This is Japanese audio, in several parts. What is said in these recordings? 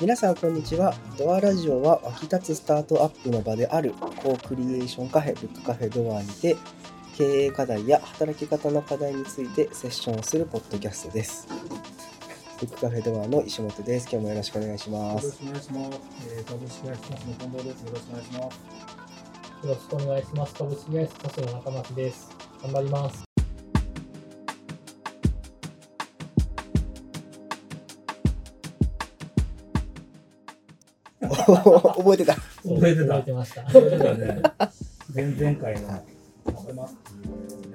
皆さんこんにちはドアラジオは湧き立つスタートアップの場であるコークリエーションカフェブックカフェドアにて経営課題や働き方の課題についてセッションをするポッドキャストですブックカフェドアの石本です今日もよろしくお願いしますよろしくお願いします。えー、株式会社の近藤です。よろしくお願いします。よろしくお願いします。株式会社田代中町です。頑張ります。覚えてた覚えてた覚えてました。それではね、前々回の食べますっ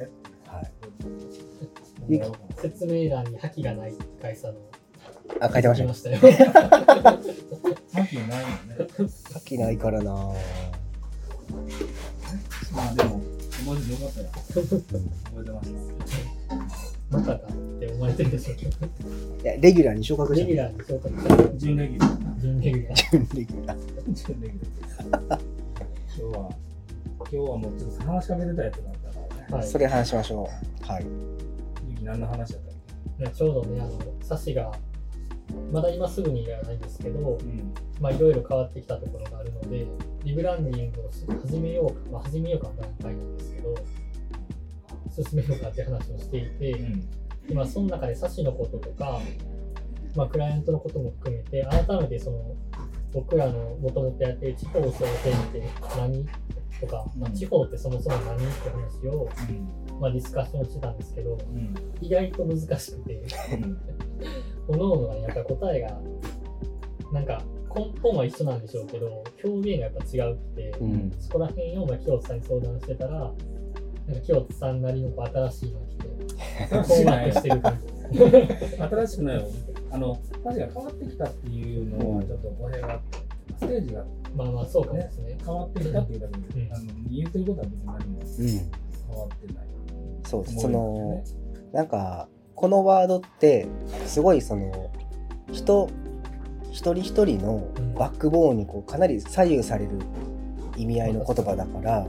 てい説明欄に覇気がないって書いてたのをあ書いてました書きましたよ。さっきないよね。書きないからなまあでも、よかったよ。覚えてました。まさかって思われてるでしょうけど。いやレギュラーに昇格したレギュラーに昇格した準レギュラーな。準レギュラー。準レギュラー準レギュラー。今日は、今日はもうちょっと話しかけてたやつだったからね。はいそれ話しましょうはいゆき何の話だったっねちょうどね、あの、サシが、まだ今すぐにはないんですけどけ、うん。まあいろいろ変わってきたところがあるので、リブランディングをし始めようか、まあ始めようかの段階なんですけど、進めようかって話をしていて、うん。今その中でサシのこととか、まあ、クライアントのことも含めて改めてその僕らのもともとやってる地方商店って何とか、まあ、地方ってそもそも何って話を、まあ、ディスカッションしてたんですけどうん。意外と難しくてうん。各々がねやっぱり答えがなんか根本は一緒なんでしょうけど表現がやっぱ違うって、うんそこら辺をまあ清津さんに相談してたらなんか清津さんなりのこう新しいのが来て困惑してる感じです。新しくないよ。あの、確かに変わってきたっていうのはちょっと語弊があって、ステージがまあまあそうかもですね。変わってきたっていうだけで、うんあの言ってることは別に何もうん変わってない。そう思いそのなんかこのワードってすごいその人一人一人のバックボーンにこうかなり左右される意味合いの言葉だから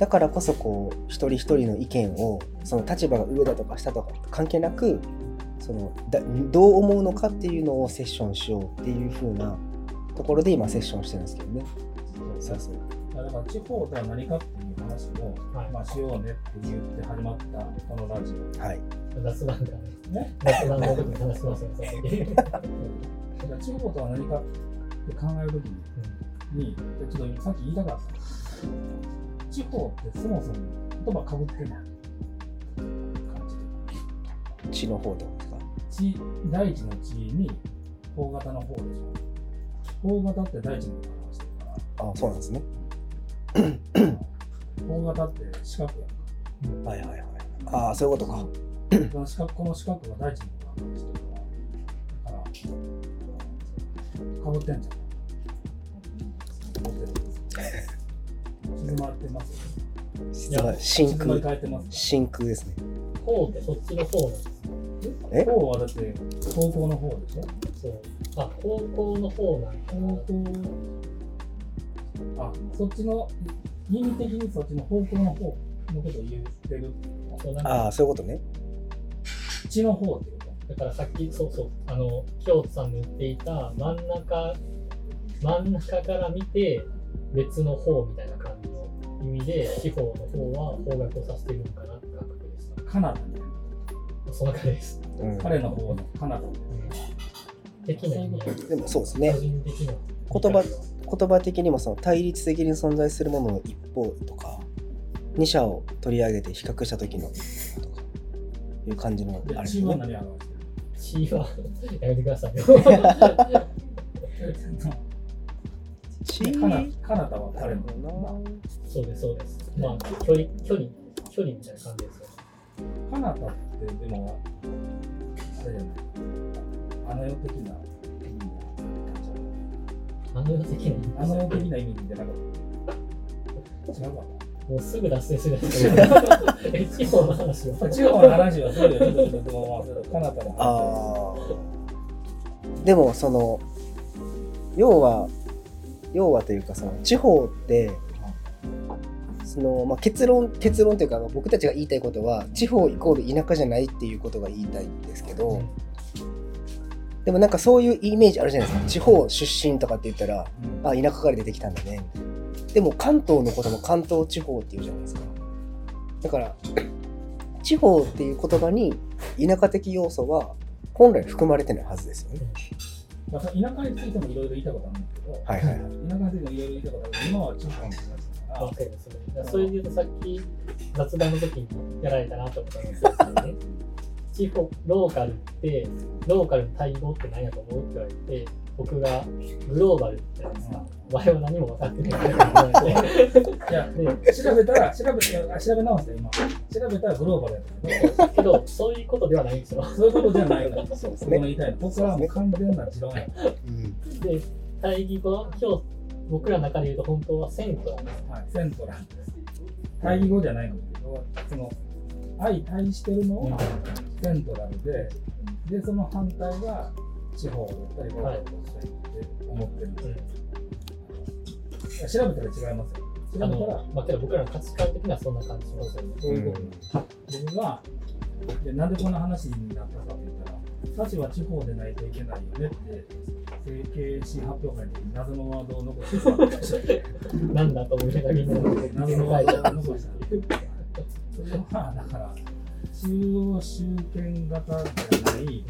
だからこそこう一人一人の意見をその立場が上だとか下とか関係なくそのだどう思うのかっていうのをセッションしようっていう風なところで今セッションしてるんですけどね。うん、そうそうだから地方とは何かっていう話を、はいまあ、しようねって言って始まったこのラジオ。はい、雑談からね。ね、雑談の時に話しますよ、その時。だから地方とは何かって考えるときに、にちょっとさっき言いたかった。地方ってそもそも言葉かぶってない感じ地の方ってことですか？地大地の地に方型の方でしょ。方型って大地のことを表してるかあそうなんですね。ら方型って四角やんか。はいはいはい。ああそういうことか。この四角この四角が大地のことを表してるから。だからかぶってんじゃん。かぶってる静まってます真静まり空真空ですね。方ってそっちの方なんですえ？方はだって方向の方でしょ？そう。あ、方向の方なんだ。方向あそっちの意味的にそっちの方向の方のことを言ってるああそういうことね。地の方ってこだからさっき、そうそう、あの、京都さんの言っていた真ん中、真ん中から見て別の方みたいな意味で、地方の方は方角を指してるのかなって感覚でしたとカナダみたいなその感じです。うん、彼の方のカナダみ的な意味でもそうです個ね。人的な言葉言葉的にもその対立的に存在するものの一方とか二者を取り上げて比較した時のとかいう感じのたいな。あれで、ね。血はやめてください カナカナダは彼のそうです、そうです。まあ、距離、距離、距離みたいな感じですよね。カナダってでも、あれじゃない。あの世的な意味あの世的な意味あの世的な意味じゃなかった。違うかもうすぐ脱線するやつ。え、地方の話を。な。地方の話はそうよ。カナダの話。でもその要は要はというかその地方ってその、まあ、結論結論というかまあ僕たちが言いたいことは地方イコール田舎じゃないっていうことが言いたいんですけど、ででもなんかそういうイメージあるじゃないですか。地方出身とかって言ったらうん。あ田舎から出てきたんだね。でも関東のことも関東地方っていうじゃないですか。だから 地方っていう言葉に田舎的要素は本来含まれてないはずですよねまあ、田舎についてもいろいろ言いたいことあるんですけど、はいはいはい。田舎についてもいろいろ言いたいことあるけど、今は地方の話だから。まあ、そうです。からそれで言うとさっき雑談の時にやられたなと思ったのがそうですよ。ね。地方、ローカルって、ローカルの対語って何やと思うって言われて、僕がグローバルって言ったんですか。お前は何も分かってない。いや、で、調べたら、調べ調べ直した今。調べたらグローバルやったけど、そういうことではないんですよ。そういうことじゃないから、そうです僕の言いたいの。僕はもう完全な持論や。うんで、対義語は今日、僕らの中で言うと本当はセントなんです。はい、セントラルです。対義語じゃないのけど、その、相対してるのはセントラルで、で、その反対が地方だったり、ローカルだって思ってるんですよ。い。や調べたら違い。ますよ。調べたらあ、まあ、けど僕らの価値観的にはそんな感じしますよね。うい。うこと僕がでなんでこんな話になったかと言ったら、サチは地方でない。とい。けない。よねって、整形師発表会に謎のワードを残してなんだと思い。ながらみんな謎のワードを残した。それはだから、中央集権型じゃない、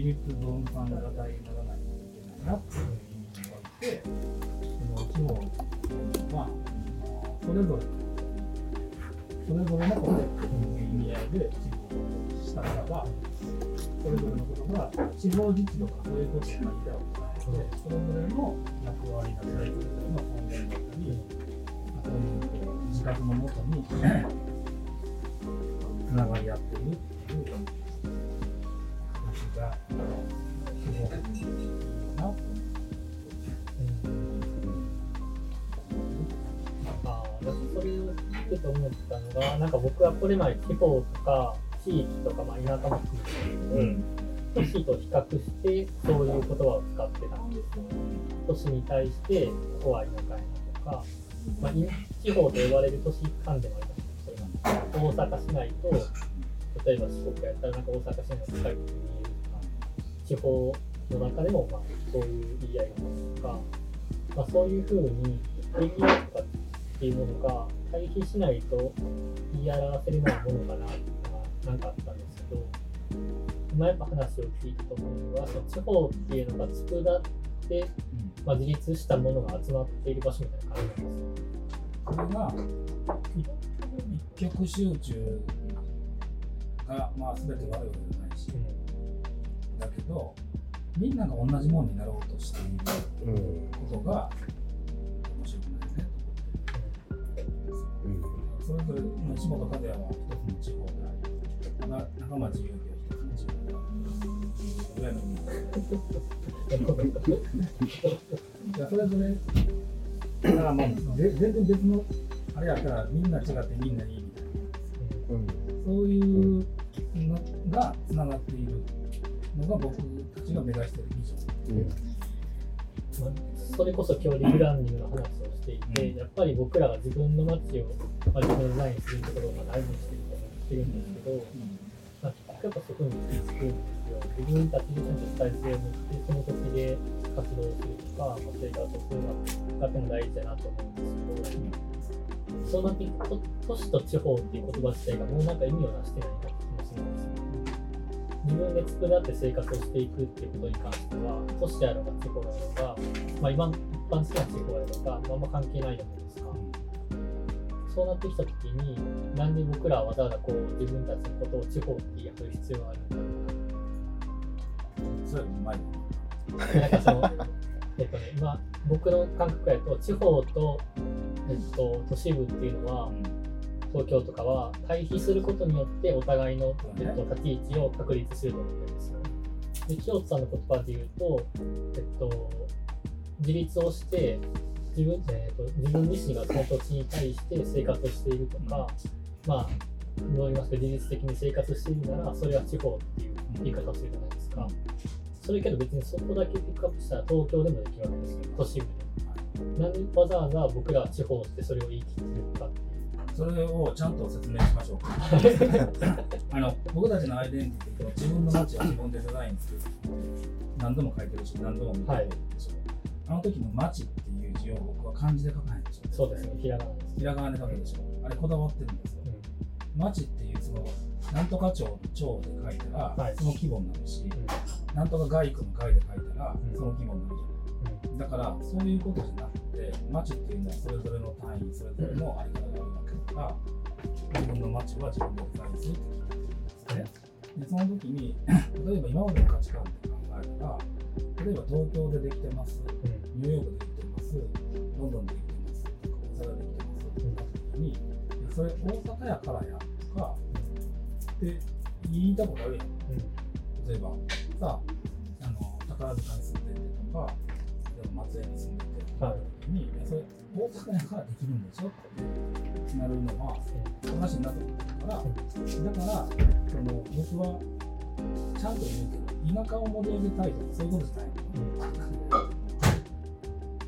自立分散型にならないといけないなっていう意味において、その地方は、あそれぞれ、それぞれのこと意味合いで地方をしたならば、それぞれのことが地方自治とかそういうことを言いたいわけじゃなくて、それぞれの役割だったり、それぞれの根源だったり、そういう自覚のもとにつながり合っている。それを聞くと思ったのが、なんか僕はこれまで地方とか地域とか、まあ、田舎も含めて、都市と比較してそういう言葉を使ってたんですよ。都市に対して、ここは田舎やなとか、まあ、地方と呼ばれる都市間でもありますけど、大阪市内と、例えば四国やったらなんか大阪市内の近いとに、地方の中でもまあそういう言い合いがあるとか、まあ、そういうふうにエリアとかっていうものが対比しないと言い表せれないものかなっていうのがなんかあったんですけど、今やっぱ話を聞いてと思うのは、その地方っていうのが作らって、まあ、自立したものが集まっている場所みたいな感じなんですよ。これが一一極集中が、まあ、全て悪いわけじゃないし、だけどみんなが同じものになろうとしているうん。ことが面白くない。ねうんそれぞれの石本和也は一つの地方でありな中町優希は一つの地方であるぐらい。のそれぞれだからもうぜ全然別のあれやったらみんな違ってみんない。い。みたい。なうんそうい。うのがつながってい。るのが僕たちが目指しているビジョンそれこそ今日リブランディングの話をしていて、うんやっぱり僕らが自分の街を、まあ、自分のデザインするところを大事にしてると思ってるんですけど、まあ、結局やっぱそこに行き着くんですよ。自分たちでちゃんと主体性を持って、その土地で活動するとか、まあ、生活をするのがとても大事だなと思うんですけど、そうなっていくと、都市と地方っていう言葉自体がもうなんか意味をなしてないなって気もするんですよ。自分で作り合って生活をしていくっていうことに関しては、都市であろうが地方であろうが、まあ、今一般的な地方であろうが、まあ、あんま関係ないじゃないですか。そうなってきたときに、なんで僕らはわざわざこう自分たちのことを地方って言い張る必要があるのかそれはうまいな。なんかその、えっとね、今、僕の感覚やと、地方と、えっと、都市部っていうのは、東京とかは対比することによってお互いの、えっと、立ち位置を確立すると思ってるんですよ。で、清津さんの言葉で言うと、えっと、自立をして自分,、えっと自分自身がその土地に対して生活をしているとか、まあ、どう言いますか、自律的に生活しているなら、それは地方っていう言い方をするじゃないですか。それけど別にそこだけピックアップしたら東京でもできるわけですよ、都市部でも。なんでわざわざ僕らは地方ってそれを言い切ってるかってそれをちゃんと説明しましょう。か あの僕たちのアイデンティティと自分の街は自分でデザインするって何度も書いてるし何度も見てるでしょ、あの時の街っていう字を僕は漢字で書かないでしょそうですね、ひらがなです。ひらがなで書くでしょあれこだわってるんですよ。町っていうそのなんとか町の町で書いたら、はい。その規模になるし、うん。なんとか外区の外で書いたら、うん。その規模になるじゃない。だからそういうことじゃなくて町っていうのはそれぞれの単位それぞれのあり方があるわけだから自分の町は自分でデザインするって決めてるんですねでその時に 例えば今までの価値観って考えたら例えば東京でできてます。うん。ニューヨークでできてます。ロンドンでできてます。大阪でできてます。ってなった時にそれ大阪やからやとか。って言いたことあるやん。例えばさあの宝塚に住んでてとか松江に住んでてとかに、いやそれ大阪やからできるんでしょってなるのはおかしいなってくるからだからその僕はちゃんと言うけど田舎を盛り上げたいとかそういうことじゃないの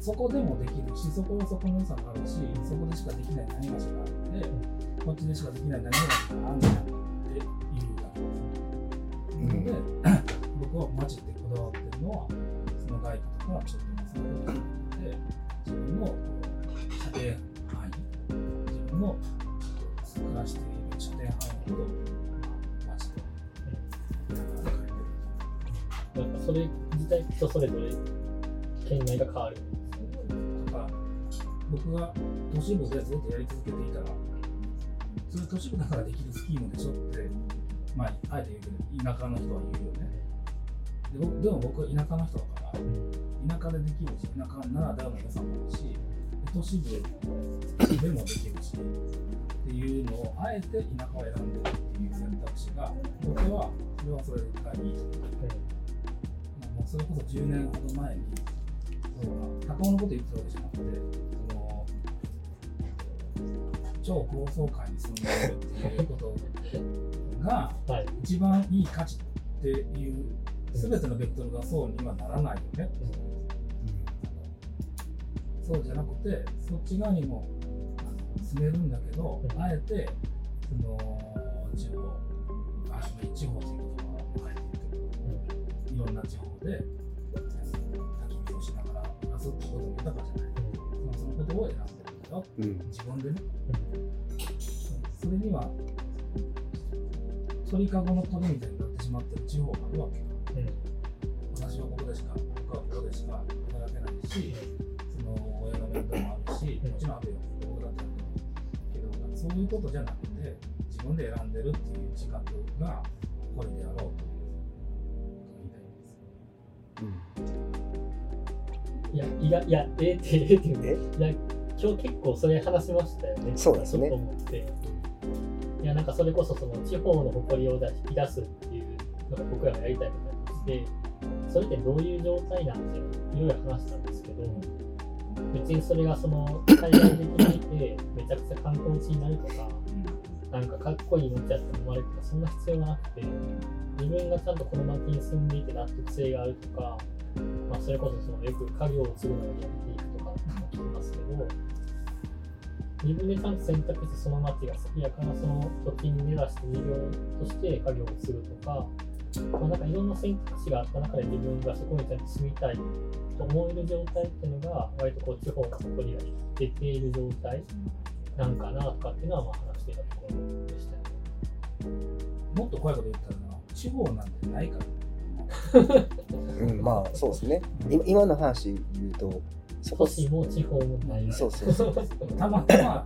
そこでもできるしそこはそこの良さがあるしそこでしかできない何がしがあってこっちでしかできない何がしがあるんだっていうだけです。なので、僕は街ってこだわってるのは、その外貨とかちょっとそれ自体人それぞれ県内が変わる。とか、僕が都市部でずっとやり続けていたら、それ都市部だからできるスキームでしょって、まあ、あえて言うけど、田舎の人は言うよね。で僕でも僕は田舎の人だから、田舎でできるし、田舎ならではの良さもあるし、都市部でもできるし、っていうのを、あえて田舎を選んでるっていう選択肢が、僕はそれはそれがいいと思う。もうそれこそ10年ほど前に、高尾のこと言ってるわけじゃなくて、その超高層階に住んでるっていうことが、はい。一番いい価値っていう、すべてのベクトルがそうにはならないよね。そうじゃなくて、そっち側にも住めるんだけど、うんあえて、その地方、あ地方という言ろんな地方で、焚き火をしながら暮らすってことも豊かじゃない。まあそのことを選んでるんだよ。うん自分でね。それには、鳥かごの鳥みたいになってしまってる地方があるわけよ。私はここでしか、僕はここでしか働けないし、その親の面倒もあるし、もちろんあるよ、僕だってけど、そういうことじゃなくて、自分で選んでるっていう自覚が誇りであろうとや、いや、えて、ええって言うえ？いや、今日結構それ話しましたよね。そうですねと思って。いや、なんかそれこそその地方の誇りを出し引き出すっていうのが僕らがやりたいことでして、それってどういう状態なんですよ。いろいろ話したんですけど、別にそれがその海外的にいて、めちゃくちゃ観光地になるとか、なんかかっこいい街やって思われるとか、そんな必要がなくて、自分がちゃんとこの街に住んでいて納得性があるとか、まあ、それこそそのよく家業を継ぐのをやっていくとかって聞きますけど、自分でちゃんと選択してその町が好きやから、その土地に根ざして事業として家業を継ぐとか、まあ、なんかいろんな選択肢があった中で自分がそこにちゃんと住みたいと思える状態っていうのが、割とこう地方の誇りが出ている状態。なんかなとかっていうのはまあ話していたところでしたよね。もっと怖いこと言ったらな、地方なんてないから。うん、まあそうですね今今の話言うとそこ都市も地方もない。そうそうそうたまたま、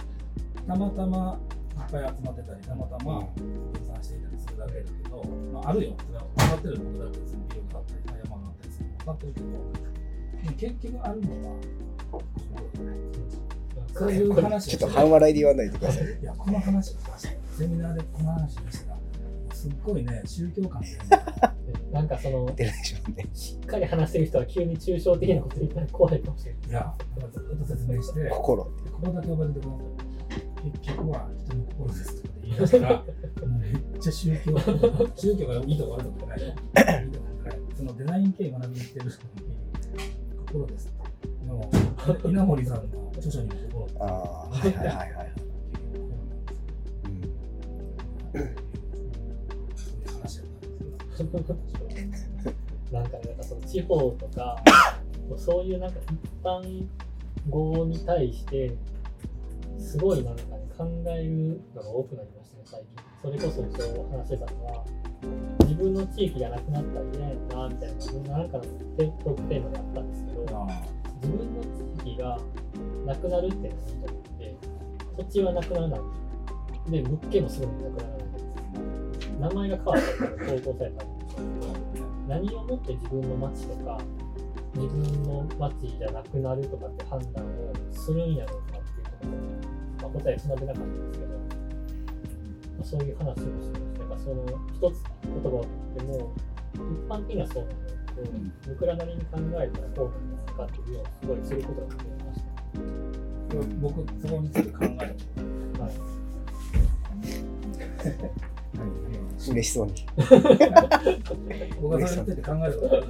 たまたまいっぱい集まってたり、たまたま分散していたりするだけだけど、まあ、あるよ、それは分かってる僕だって、そのビルがあったり、山があったりするの分かってるけど、結局あるのは、そういう話ちょっと半笑いで言わないでくださいいや、この話をセミナーでこの話でしたら、すっごいね、宗教観で、なんかその、しっかり話してる人は急に抽象的なこと言ったら怖いかもしれない。いや、ずっと説明して、心ここだけ覚えててください。結局は人の心ですとか言い出したら、めっちゃ宗教、宗教がいいとか悪いとかじゃないよ。いいとかじゃないそのデザイン系学びに行ってる人に、心ですって。でも、稲森さんの著書にも心ってああはいはいはいはい ういう話やったんですよ。なんかね、なんかその地方とか、そういうなんか一般語に対して、すごいなんかね、考えるのが多くなりましたね、最近。それこそ今日話してたのは、自分の地域がなくなったらいけないのな、みたいな、なんかのトークテーマであったんですけど、あ自分の地域がなくなるっていうのがいいと思って、土地はなくならない。で、物件もすぐになくならない。名前が変わったから投稿されたんですけど、何をもって自分の町とか、自分の町じゃなくなるとかって判断をするんやろうかっていうところまあ、答えつなげなかったんですけど、まあ、そういう話をしてました。その一つ言葉を言っても、一般的にはそうなんだけど、僕らなりに考えたらこうなんですかっていうのをすごいすることができまし僕、そこについて考える。た。はい。嬉しそうに。僕がそれについて考えることは、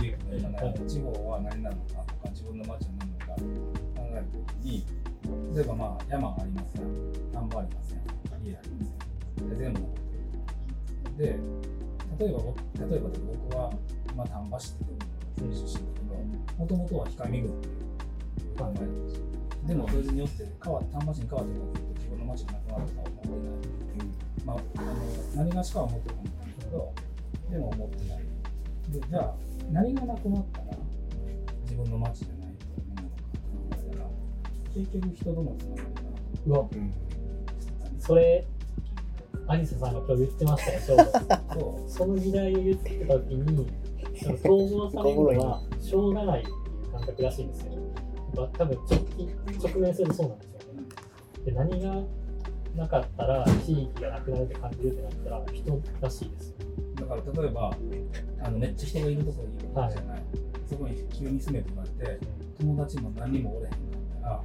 ゆうきの今ね、地方は何なのかとか、自分の町は何なのか考えるときに、例えばまあ山がありますやん、田んぼありますやん、家ありますやん。で、全部残ってる。で、例えば僕、例えば僕は今丹波市っていう出身だけど、もともとは氷上郡っていう考えなんですよ。でもそれによって変わ丹波市に変わってからずっと自分の町がなくなるとは思ってない。まあ、あの何がしかは思ってるかもしれないけど、でも思ってない。でじゃあ、何がなくなったら自分の町じゃないと思うのかって考えたら、結局人とのつながりがうわ、うんそれ、アリサさんが今日言ってましたよ、ちょうど。そその時代を言ってた時に、統合されるのはしょうがないっていう感覚らしいんですよ。多分直近直面するとそうなんですよね。で何がなかったら地域がなくなるって感じるってなったら人らしいですだから例えばあの、めっちゃ人がいるところにいるわけじゃない、そこに急に住めって言われて、友達も何人もおれへんかったら、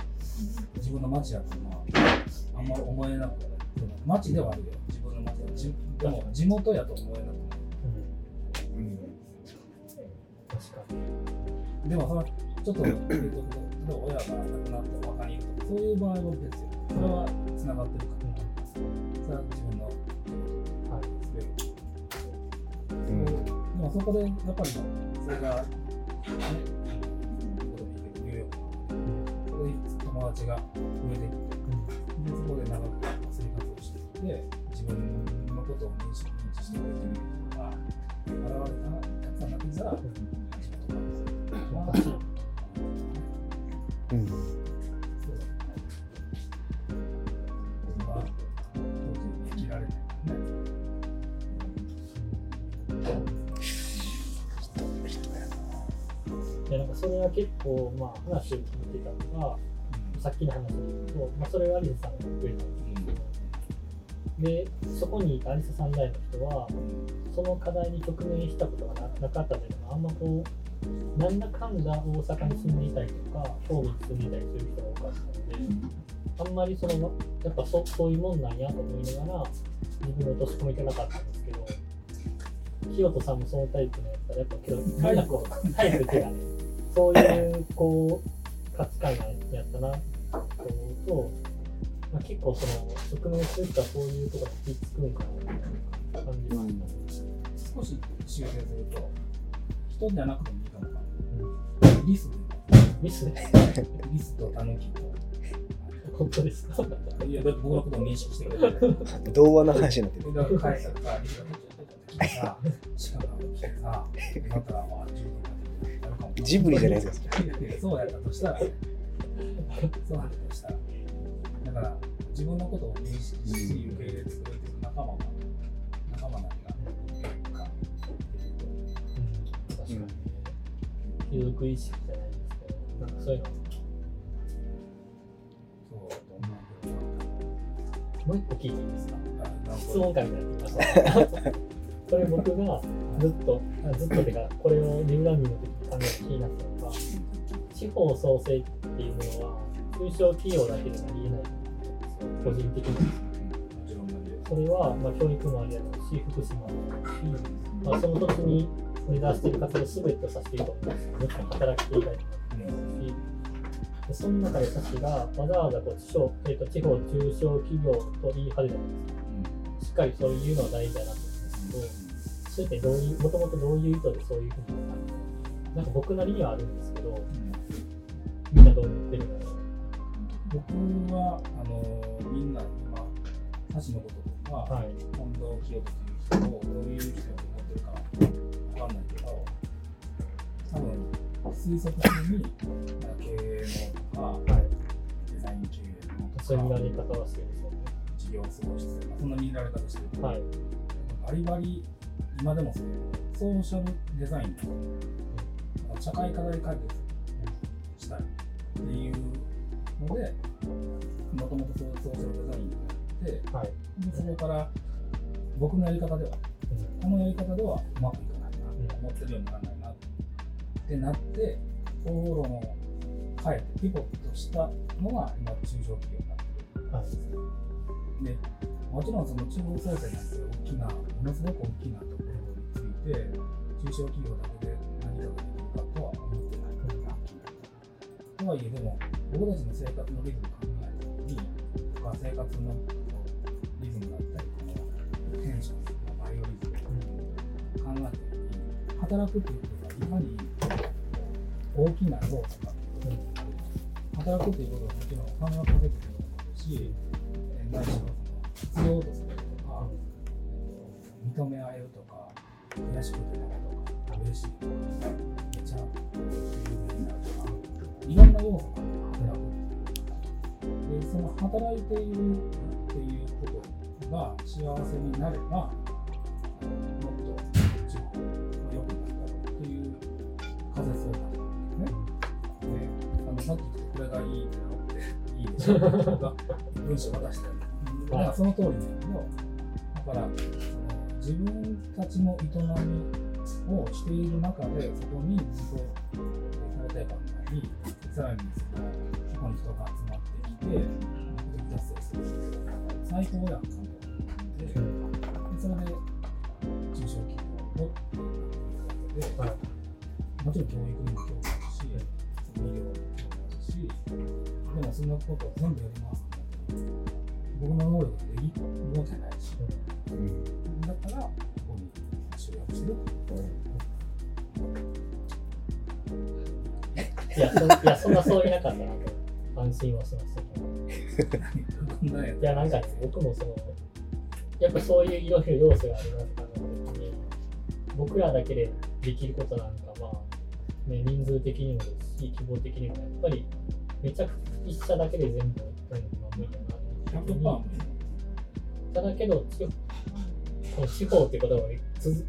自分の町やとまあ、あんま思えなくなる。町ではあるよ、自分の町は。じでも、地元やと思えなくな確かに。でも、そのちょっと、えっと例えば親が亡くなってお墓にいるとか、そういう場合は別よ。それはつながってるから。それは自分のはい。でうんでもそこでやっぱりそれが、ね、ニューヨークそこで友達が増えてきて、でそこで長く生活をしていって、自分のことを認識認知してくれてる人が現れたら、たくさんなってきたら、それは結構、まあ、話を聞いてたのが、さっきの話で言うと、まあ、それはアリサさんが言ってくれたんですけど、で、そこにいたアリサさん代の人は、その課題に直面したことがななかったというのは、あんまこう、なんだかんだ大阪に住んでいたりとか、神戸に住んでいたりする人が多かったので、あんまりその、やっぱそそういうもんなんやと思いながら、自分を落とし込みたなかったんですけど、清人さんもそのタイプのやったら、やっぱけど、みんなこう、タイプっていうかね、そういう、こう、価値観やったな、と思うと、まあ、結構その、直面する人はそういうところに気つくんかなって感じましたね。少し修正すると、人じゃなくてもいいかもわかうん。リスでミスリスとタヌキと。本当ですかいや、だって僕のことを認識してくれ。童話の話になってる。だからたらさ、リスが来てさ、かも。ジブリじゃないですか。そうやったとしたら、そうやったとしたら、だから自分のことを認識し、受け入れてくれてる仲間が、仲間なりが、か、うん、確かにね。貴族意識じゃないですけど、なんかそういうの、そうだと思うけどもう一個聞いていいですか。質問会みたいになってきました。これ僕がずっと、ずっとてか、これをリュウランミの時に考えて気になったのが、地方創生っていうものは、中小企業だけではありえないと思うん。ですよ、個人的に。それは、まあ、教育もありやろうし、福祉もありやろうし、まあ、その土地に目指している活動すべてをさせていると思うん。ですよ。もちろん。働き手以外にもし、でその中で私がわざわざこう地方、えー、と地方中小企業と言い張るじゃないですか。しかりそういうのは大事だなと思うん。ですけど、それってどういう、もともとどういう意図でそういうふうになんか僕なりにはあるんですけど、みんなどう思ってるんだろう？僕はあのみんな今歌詞のこととか、はい。近藤清人という人をどういう人だと思ってるかわかんないけど多分推測的に経営のとかはい。デザイン経営のとかそういう見られ方はしてるんですよね。事業創出そんな見られ方してる、はい。バリバリ今でもそうソーシャルデザイン社会課題解決したいっていうのでもともとそうソーシャルデザインをやってはい。でそこから僕のやり方ではうんこのやり方ではうまくいかないなと思ってるようにならないなってなって方法論を変えてピボットしたのが今中小企業になってるはい。でもちろんその中央創生なんて大きなものすごく大きなところについて中小企業だけで何かができとはいえでも僕たちの生活のリズムを考えたときにとか生活のリズムだったりこのテンションとかバイオリズムを考えたときに働くっていうことがいかに大きな要素かっていうことになる働くっていうことはもちろんお金をかけてることもあるしいろんな要素が働くでその働いているっていうことが幸せになればもっと地方も良くなるだろうっていう仮説を立ててるんですね。であのさっき言ってこれがいいってなっていいでしょうが文章を渡したりだからその通りなんだけどだからその自分たちの営みをしている中でそこに自己されたい考えにさらにそのそこに人が集まってきて目的達成する最高やんかと思ってでそれで中小企業をっていうわけで、はい。もちろん教育にも興味あるし、医療にも興味あるし、でもそんなことを全部やりますって僕の能力でできるわけないし、うん。だからここに集約してるいや、そいやそんなそういなかったなと安心はしましたけど。いや、なんか、僕もその、やっぱそういういろいろ要素があるなって考えた時に、僕らだけでできることなんか、まあ、ね、人数的にもですし、規模的にも、やっぱり、めちゃくちゃ一社だけで全部やるのは無理だなってただけど、地この地方っていう言葉を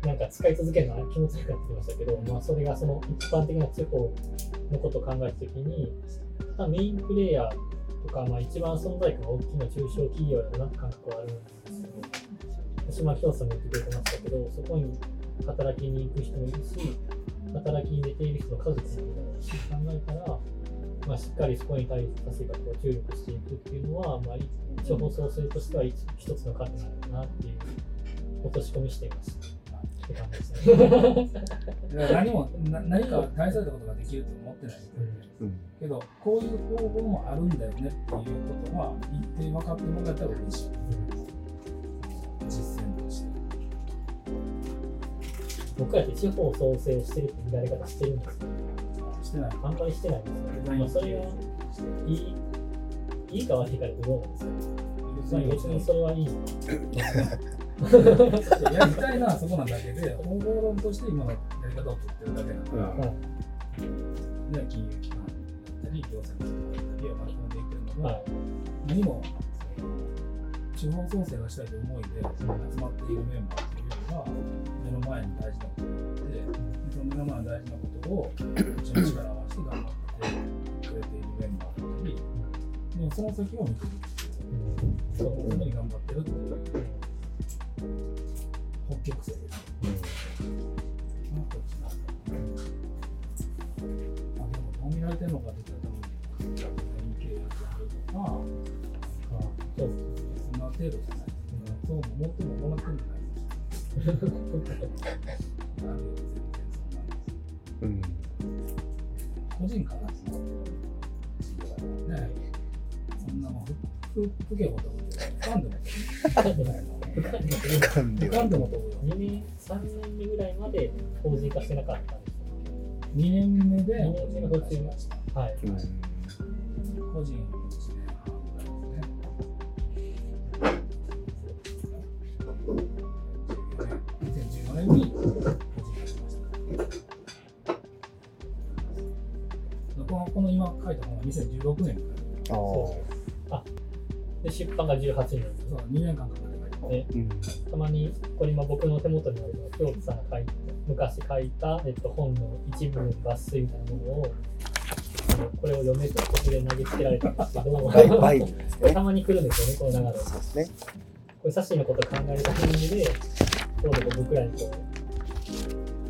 なんか使い続けるのは気持ちよくなってきましたけど、まあ、それがその一般的な地方のことを考えたときに、ま、メインプレイヤーとか、まあ、一番存在感が大きな中小企業だなって感覚はあるんですけど、島京さんも言ってくれてましたけど、そこに働きに行く人もいるし、働きに出ている人の数もいるし、考えたら、まあ、しっかりそこに対して活がこう注力していくっていうのは、まあ、地方創生としては一つの糧なのかなっていう落とし込みしていました。って感じですね。何もな何か大されたことができると思ってないうん。けどこういう方法もあるん。だよねっていうことは一定分かってもらえたら嬉しい実践として僕らって地方創生をしてるって見られ方してるん。ですけど、してないあん。まりしてないん。ですよね。まあ、それがいいいいか悪いかってどうなん。ですか、まあ、別にそれはいいやりたいのはそこなんだけで方法論として今のやり方を取ってるだけだから、うん。はいね、金融機関だったり行政の機関だったりを巻き込んでいくのも、はい何もその地方創生がしたいと思いで集まっているメンバーというよりは目の前に大事なことがあってでその目の前の大事なことを一緒に力を合わせて頑張ってくれているメンバーだったりでもその先を見てるっていうそのために頑張ってるっていう北極星ですね。まあこっちなんだあでもどう見られてるのかって言ったら多分連携やってはるとかそうそんな程度じゃない。そうも思ってももらってもない。あるよ、全然そんなんです。うん個人から集まってる事業だからね。そんなもん、ふ、ふ、ふけほど、かったです2年目で二年目の途中しました。はい。個人ですね。2014年に個人化しました。このこの今書いた本は2016年ああで、出版が18年。そう2年間かけて書いた。で、うん。たまに、これ今僕の手元にあるのは、京都さんが書いた、昔書いた、えっと、本の一部抜粋みたいなものを、これを読めとここで投げつけられたんですけど、ね。たまに来るんですよね、この流れ。そうですね。これ、サッシーのことを考えるタイミングで、ちょうどこう僕らにこ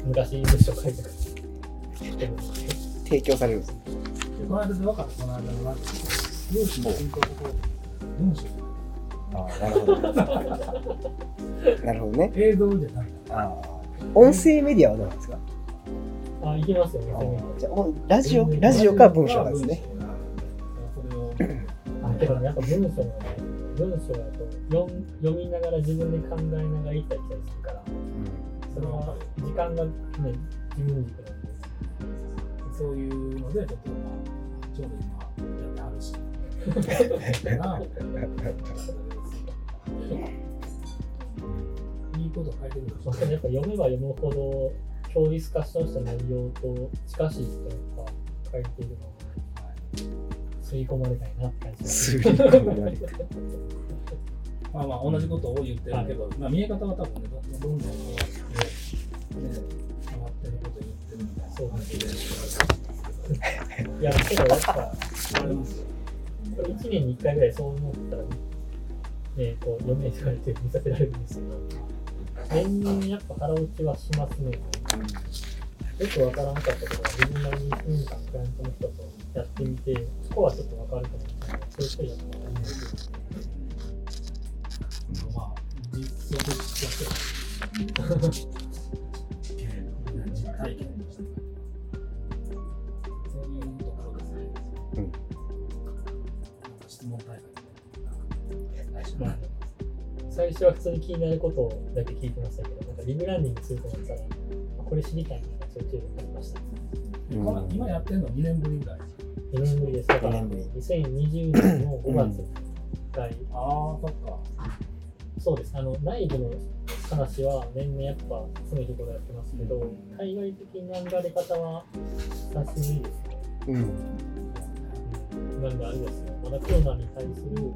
う、昔文章書いてくる。提供されるんです。でこの間で分かった、この間のなんか、融資の進行と文章、ああなるほど。なるほどね。映像じゃないああ音声メディアはどうなんですか？あ、いけますよね、じゃラジオラジオか文章かですね。それを、あ、けどね、やっぱ文章はね、文章だと読ん読みながら自分で考えながら行ったり来たりするから、それは時間がね、自分軸なんで。そういうので、ちょっとまあ、ちょうど今、やってはるし、な いいこと書いてるでしょまあ、でもやっぱ読めば読むほど、今日ディスカッションした内容と近しいってやっぱ書いているのを吸い込まれたいなって感じです。すり込まれてまあまあ、同じことを言ってるけど、まあ見え方は多分ね、どんどん変わって、ね、変わってること言ってるみたいなそう感じで、いや、けどやっぱ、言われますよ。これ1年に1回ぐらいそう思ったら、ね、こう読めと言われて見させられるんですけど、年々やっぱ腹落ちはしますね。よくわからなかったことは自分なりに1年間クライアントの人とやってみて、そこはちょっとわかると思うんですけど、そういう人やったら思うまあ、実測としては、実は普通に気になることだけ聞いてましたけど、なんかリブランディングすると思ったら、あこれ知りたいなちょいちょい思いました。うん今やってるの？2年ぶりぐらい。2年ぶりです。だから、二年ぶり2020年の5月回、ああ、そっか。そうです。あの、内部の話は年々やっぱ常日頃やってますけど、海外的な見られ方は久しぶりですね。うんなんであれですね、まだコロナに対する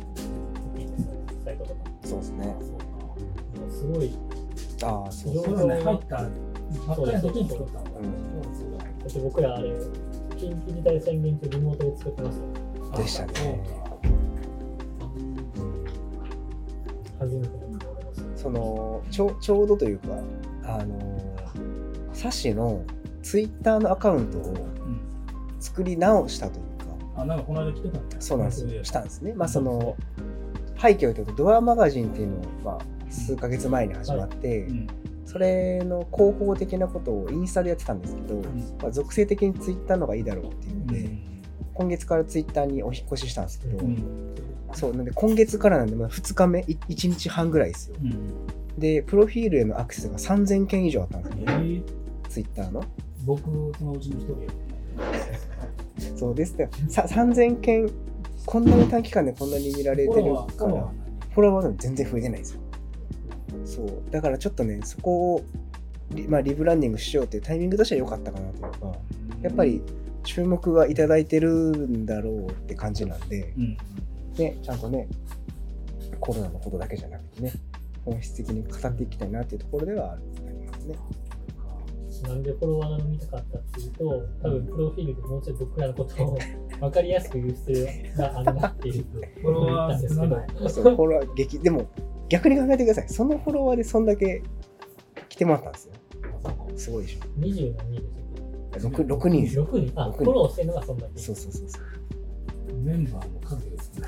とか。そうですねそうか。もうすごい、ああそう非常そうだね、入ったばっかりの時に作ったのか。うんだだって僕らあれ、緊急事態宣言中リモートで作ってましたよ。でしたね初めて。そのちょちょうどというかあのサシのツイッターのアカウントをうん作り直したというかあ、なんかこの間来てたんだよ。そうなんですよしたんですねまあそのう背景を言うとドアマガジンっていうのを、まあ、数ヶ月前に始まって、ん。それの広報的なことをインスタでやってたんですけど、まあ、属性的にツイッターの方がいいだろうっていうので、今月からツイッターにお引っ越ししたんですけど、うん。そうなんで今月からなんでまだ2日目い1日半ぐらいですようん。でプロフィールへのアクセスが3000件以上あったんですよねえーツイッターの僕、そのうちの一人や。そうですねさ3000件こんなに短期間でこんなに見られてるからフォロワーでも全然増えてないんですよ。そう。だからちょっとねそこをリ,、まあ、リブランディングしようっていうタイミングとしては良かったかなと。いうか何やっぱり、注目はいただいてるんだろうって感じなんで、うん。ね、ちゃんとねコロナのことだけじゃなくてね本質的に語っていきたいなっていうところではあるありますねなんでフォロワーが伸びたかったっていうと、多分プロフィールでもうちょい僕らのことを 分かりやすく言う必要があるなっていうフォロワー少ない。そうフォロワー激でも逆に考えてくださいそのフォロワーでそんだけ来てもらったんですよすごいでしょ20何人でしたっ 6, 6人ですよけ ?6 人。あ、六人フォローしてるのがそんだけ。そうそうそうそうメンバーの数ですね。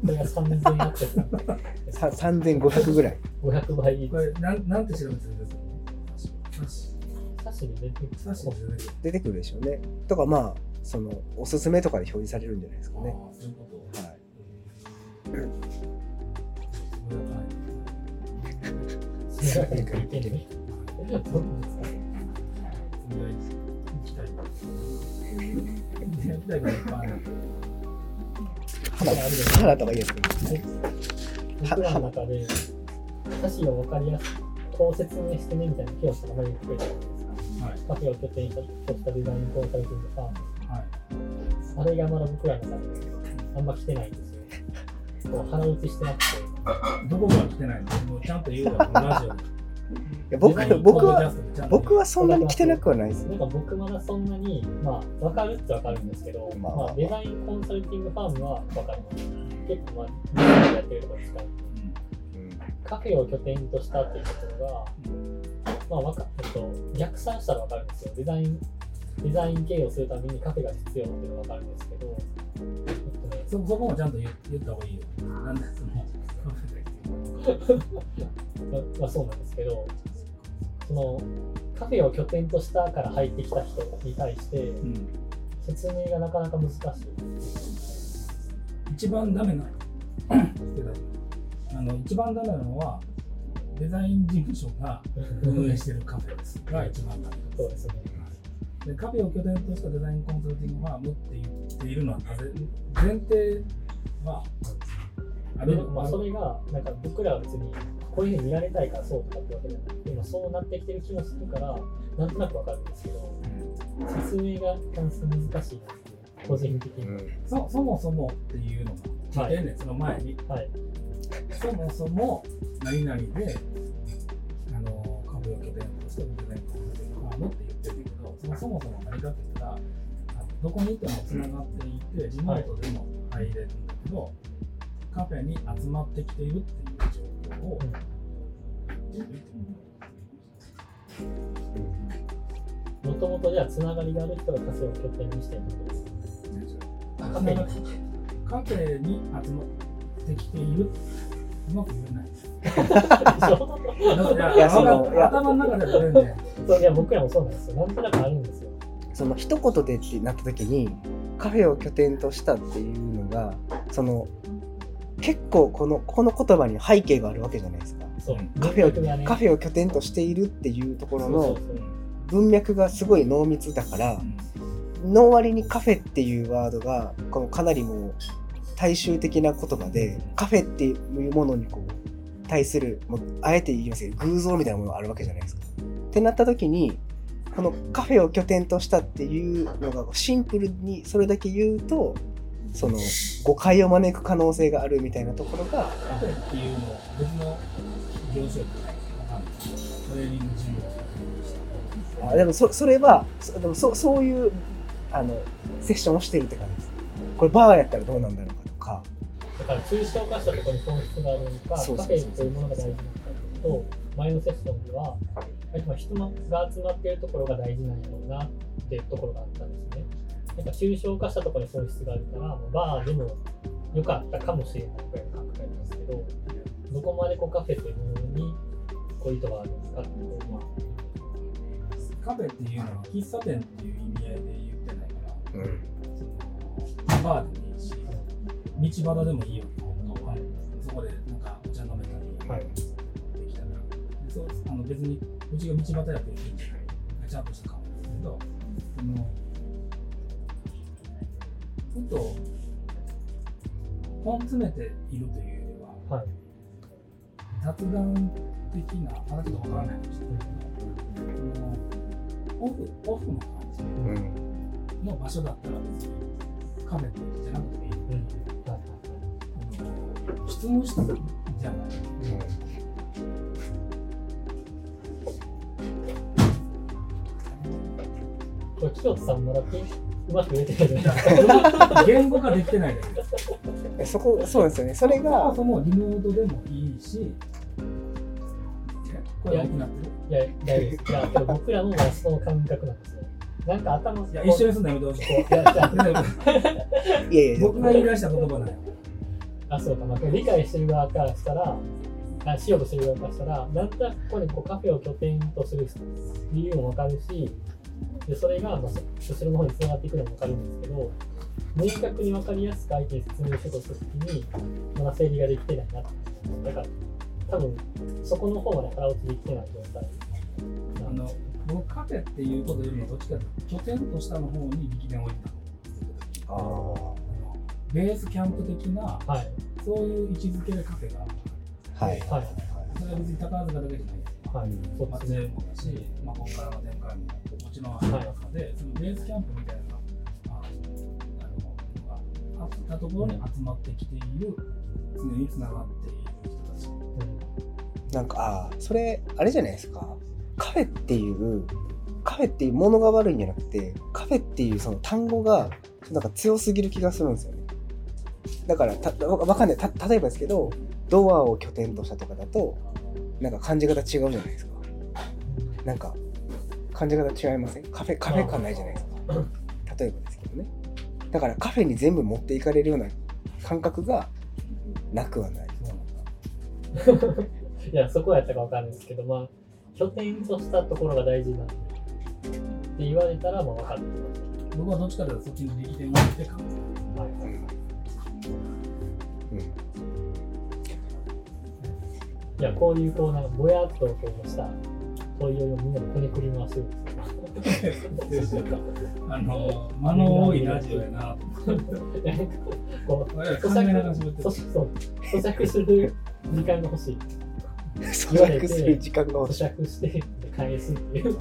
これが3000アクセスなんで、さ3500ぐらい500倍こ。れ、なんなんて調べてるんですか？サシ。サッシで出てくる。出てくる。出てくるでしょうねとかまあそのおすすめとかで表示されるんじゃないですかねそういうこと。はいとからいいです花とかいいですね。僕らの中で、歌詞を分かりやすく、こう説明してねみたいな教師があまり言ってカフェを拠点としたデザインコンサルティングファーム。はい。あれがまだ僕らの中であんま来てないんですよ。こう腹打ちしてなくて。どこから来てないのもうちゃんと言うわ、このラジオで。いや僕僕は僕はそんなに来てなくはないですなんか僕まだそんなに、まあ、分かるって分かるんですけど、まあまあ、デザインコンサルティングファームは分かります。結構、まあ、デザインでやってるところですから、カフェを拠点としたっていうところが、まあ、わかえっと、逆算したら分かるんですよ。デザイン、デザイン経営をするためにカフェが必要っていうのが分かるんですけど、えっとね、そそこもちゃんと言言った方がいいよ。なんでその、ま まあ、そうなんですけど、そのカフェを拠点としたから入ってきた人に対して、うん、説明がなかなか難しい。一番ダメな あの一番ダメなのはデザイン事務所が運営してるカフェです。が一番ダメそうですね。でカフェを拠点としたデザインコンサルティングファームって言っているのはなぜ前提はあるでまあ、それが、なんか僕らは別に、こういうふうに見られたいからそうとかってわけじゃなくて、今そうなってきてる気もするから、なんとなくわかるんですけど、説明が難しいなっていう、個人的に。そそもそもっていうのが来てんねんその前にはい。そもそも何々であのカフェを拠点としてデザインコンサルティングファームって言ってるけどそのそもそも何かって言ったらどこにいてもつながっていてリモートでも入れるんだけど、カフェに集まってきているっていう状況を言ってみるもともとじゃあ、つながりがある人がカフェを拠点にしているってことですカフェカフェに集まってきているうまく言えない か。いやいやその頭の中では全然そういや、僕らもそうなんですよ。なんとなくあるんですよ。その一言でってなった時にカフェを拠点としたっていうのがその結構このこの言葉に背景があるわけじゃないですか。カフェをねカフェを拠点としているっていうところの文脈がすごい濃密だからの割にカフェっていうワードがこのかなりもう大衆的な言葉でカフェっていうものにこう対するもうあえて言いますけど偶像みたいなものがあるわけじゃないですか。ってなった時にこのカフェを拠点としたっていうのがシンプルにそれだけ言うとその誤解を招く可能性があるみたいなところがカフェっていうのを別の業種でトレーニング事業あでもそそれはそでもそそういうあのセッションをしてるって感じです。これバーやったらどうなんだろうか。だから抽象化したところに本質があるのか、そうそうそうカフェというものが大事なのかというと、前のセッションでは、やっぱ人が集まっているところが大事なんやろうなっていうところがあったんですね。なんか抽象化したところに本質があるから、もうバーでも良かったかもしれないくらいの感覚がありますけど、どこまでこうカフェというものにこう意図があるのかっていうのは、カフェっていうのは喫茶店っていう意味合いで言ってないから、うんバーで道端でもいいよって、本当は。そこでなんかお茶飲めたり、できたら。でそうあの別にうちが道端やってるいいんじゃないガチャンとしたカフェですけど、そのふと本詰めているというよりは、はい雑談的な話がわからないかもしれないけど、そのオフオフの感じの場所だったら別にカフェじゃなくてもいい。うんはいあの執務室じゃない。これ、清田さんまだピンうまく言えてないじ。言語化できてないだそこそうですよねそれそもがそもリモートでもいいし、声大きくなってる？いや、大丈夫です。いや、けど僕らのその感覚なんですよ。なんか頭いや、一緒にすんのやめてほしい。こういやじゃいやいや僕が言い出した言葉なんよ。あ、あそうか、まあ、理解してる側からしたら、あしようとしてる側からしたら、なんとなくここにこうカフェを拠点とする理由もわかるし、でそれが、まあ、そ後ろの方につながっていくのもわかるんですけど、明確にわかりやすく相手に説明しようとしたときに、まだ整理ができてないなって。だから、多分そこの方まで腹落ちできてない状態あの僕カフェっていうことよりもどっちかというと拠点としたの方に力点を置いてたあベースキャンプ的なはいそういう位置づけでカフェがあるあはい。はい。それは別に宝塚だけじゃない。はいそう松ですね江もだし、まあ、ここからの展開ももちろんある中で、そのベースキャンプみたいなああのがあったところに集まってきている常につながっている人たち。うんなんかああそれあれじゃないですか。カフェっていうカフェっていうものが悪いんじゃなくてカフェっていうその単語がなんか強すぎる気がするんですよねだからたわわかんない。た例えばですけどドアを拠点としたとかだとなんか感じ方違うじゃないですか。なんか感じ方違いません？カフェカフェ感ないじゃないですか。例えばですけどね。だからカフェに全部持っていかれるような感覚がなくはない。そうなんだいやそこやったかわかんないですけどまあ拠点としたところが大事なんで。って言われたらまあ分かる。僕はどっちかというとそっちに力点を置いて考えいやこういうこうなんかぼやっとこうした問いをみんなでこねくり回してるんです。あの間の多いラジオやな。咀嚼する時間が欲しい。咀嚼する時間が欲しい。咀嚼して返すっていう。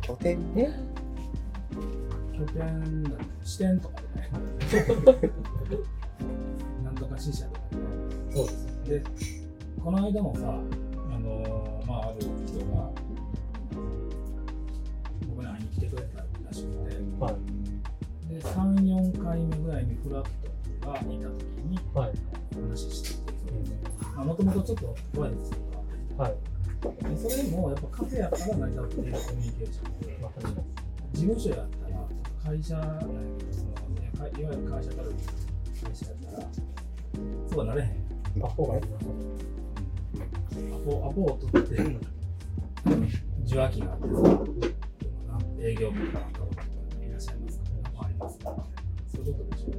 拠点ね。拠点だ。視点とかでね。なんとか死者とかね。そうです。でこの間もさあのまあある人が僕に会いに来てくれたらしくて。はい。で34回目ぐらいにフラットがいた時にはい。話しててもともとちょっと怖いんですけど。はい。でそれもやっぱカフェやから成り立っているコミュニケーションでまあ事務所やったら会社そのいわゆる会社から会社やったらそうはなれへんありますアポアポを取って受話器があってさ営業部とかなんかいらっしゃいますかありますかそういうことでしょ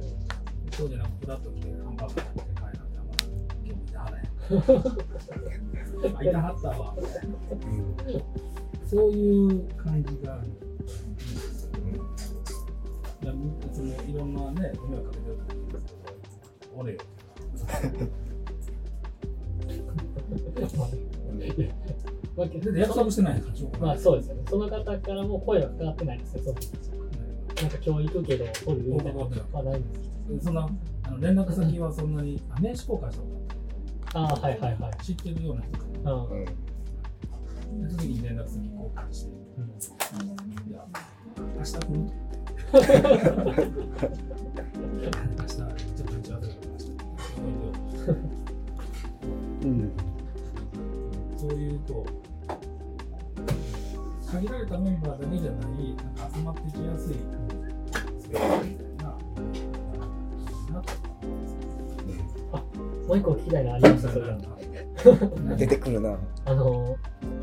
そうじゃなくフラッと来てハンバーガー食べて帰らんであんま興味ならへんあいたはったわみたいなそういう感じがあるいやそのいろんなね迷惑かけてると思うんですけど俺よ で約束してないからしょうまあそうですよねその方からも声はかかってないですよそのなんか今日行くけど取るみたいなのはないんですけどそんなあの連絡先はそんなにあ名刺交換したことああはいはいはい知ってるような人かああうんその時に連絡先交換してうんいや明日来ると明日ちょっと打ち合わせがありましたそういうこう限られたメンバーだけじゃないなんか集まってきやすいスペースみたいななともう一個聞きたいのありましたそれ。が 出てくるな。あの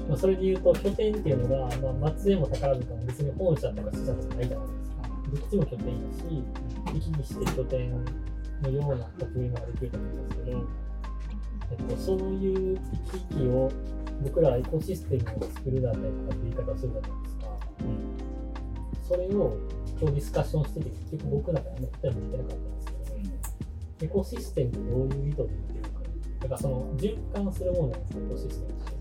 まあ、それで言うと拠点っていうのが、まあ、松江も宝塚も別に本社とか支社とかないじゃないですか。どっちも拠点だし行き来して拠点のような立ちができると思うんですけど、えっと、そういう行き来を僕らはエコシステムを作るだったりとかって言い方をするじゃないですか、うんそれを今日ディスカッションしてて結局僕らがあんまり答えも言ってなかったんですけどエコシステムってどういう意図で言ってるかだからその循環するものなんですエコシステムって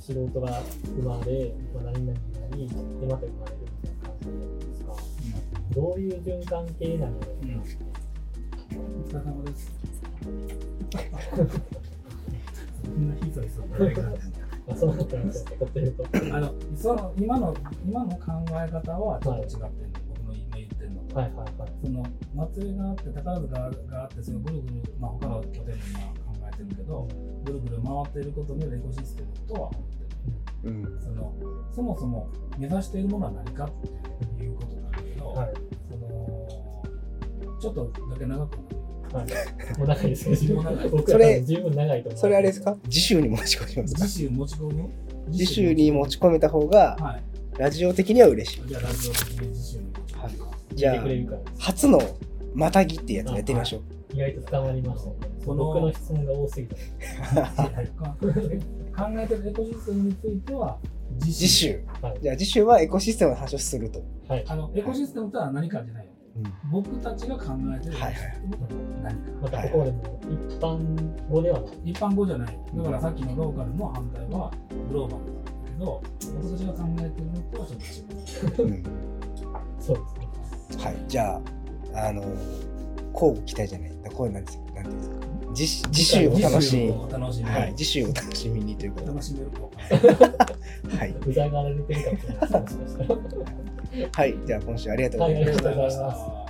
素人が生まれ、まあ、何々になりでまた生まれるみたいな感じじゃないですか？どういう循環系なのかなってお疲れ様です。そんなひそひそあ、そうなってます、ってると。あのその今の今の考え方はちょっと違ってるの、僕の今言ってるのと、はいはいはい。その松江があって宝塚があってそのぐるぐる、まあ、他の拠点も今考えてるけどぐるぐる回っていることによるエコシステムとは思ってるうんそのそもそも目指しているものは何かっていうことなんだけど、はい。そのちょっとだけ長くなるはい。もう長いです僕ら多分十分長いと思う。それあれですか？次週に持ち込みますか？次週持ち込む次週に持ち込めた方がはいラジオ的には嬉しいじゃあラジオ的に次週に持ち込むかじゃあ。初のまたぎってやつやってみましょう。意外と深まりましたの僕の質問が多すぎた。考えてるエコシステムについては自次週。はい。じゃあ次週はエコシステムの話をすると。はい。あのエコシステムとは何かじゃないよ僕たちが考えてるエコシステムとは何か、またここでも一般語ではない。一般語じゃないだからさっきのローカルの反対はグローバルなんだけど僕たちが考えてるのとはちょっと違ううんそうですね。はい。じゃあ、あの、交互期待じゃない。こういうなんですよ。なんていうんですか。次次週お楽しみに。お楽しみに、はい。次週お楽しみにということで。楽しめるかわからないはい。疑われてるかもしれない はい。じゃあ今週ありがとうご、ざいました